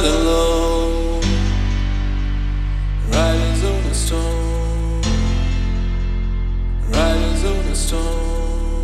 not alone. Riders on a storm. Riders on a storm.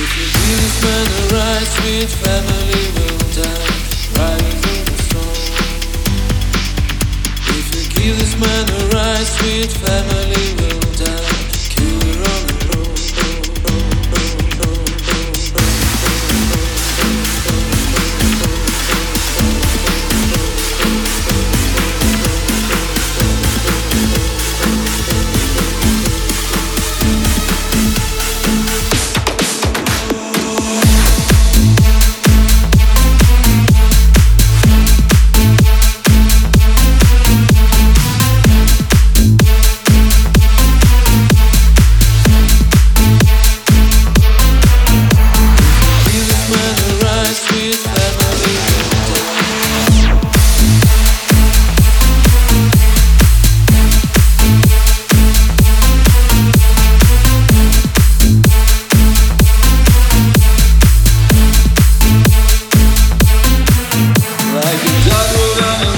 If you give this man a ride, sweet family will die. Riders on a storm. If you give this man a ride, sweet family will dog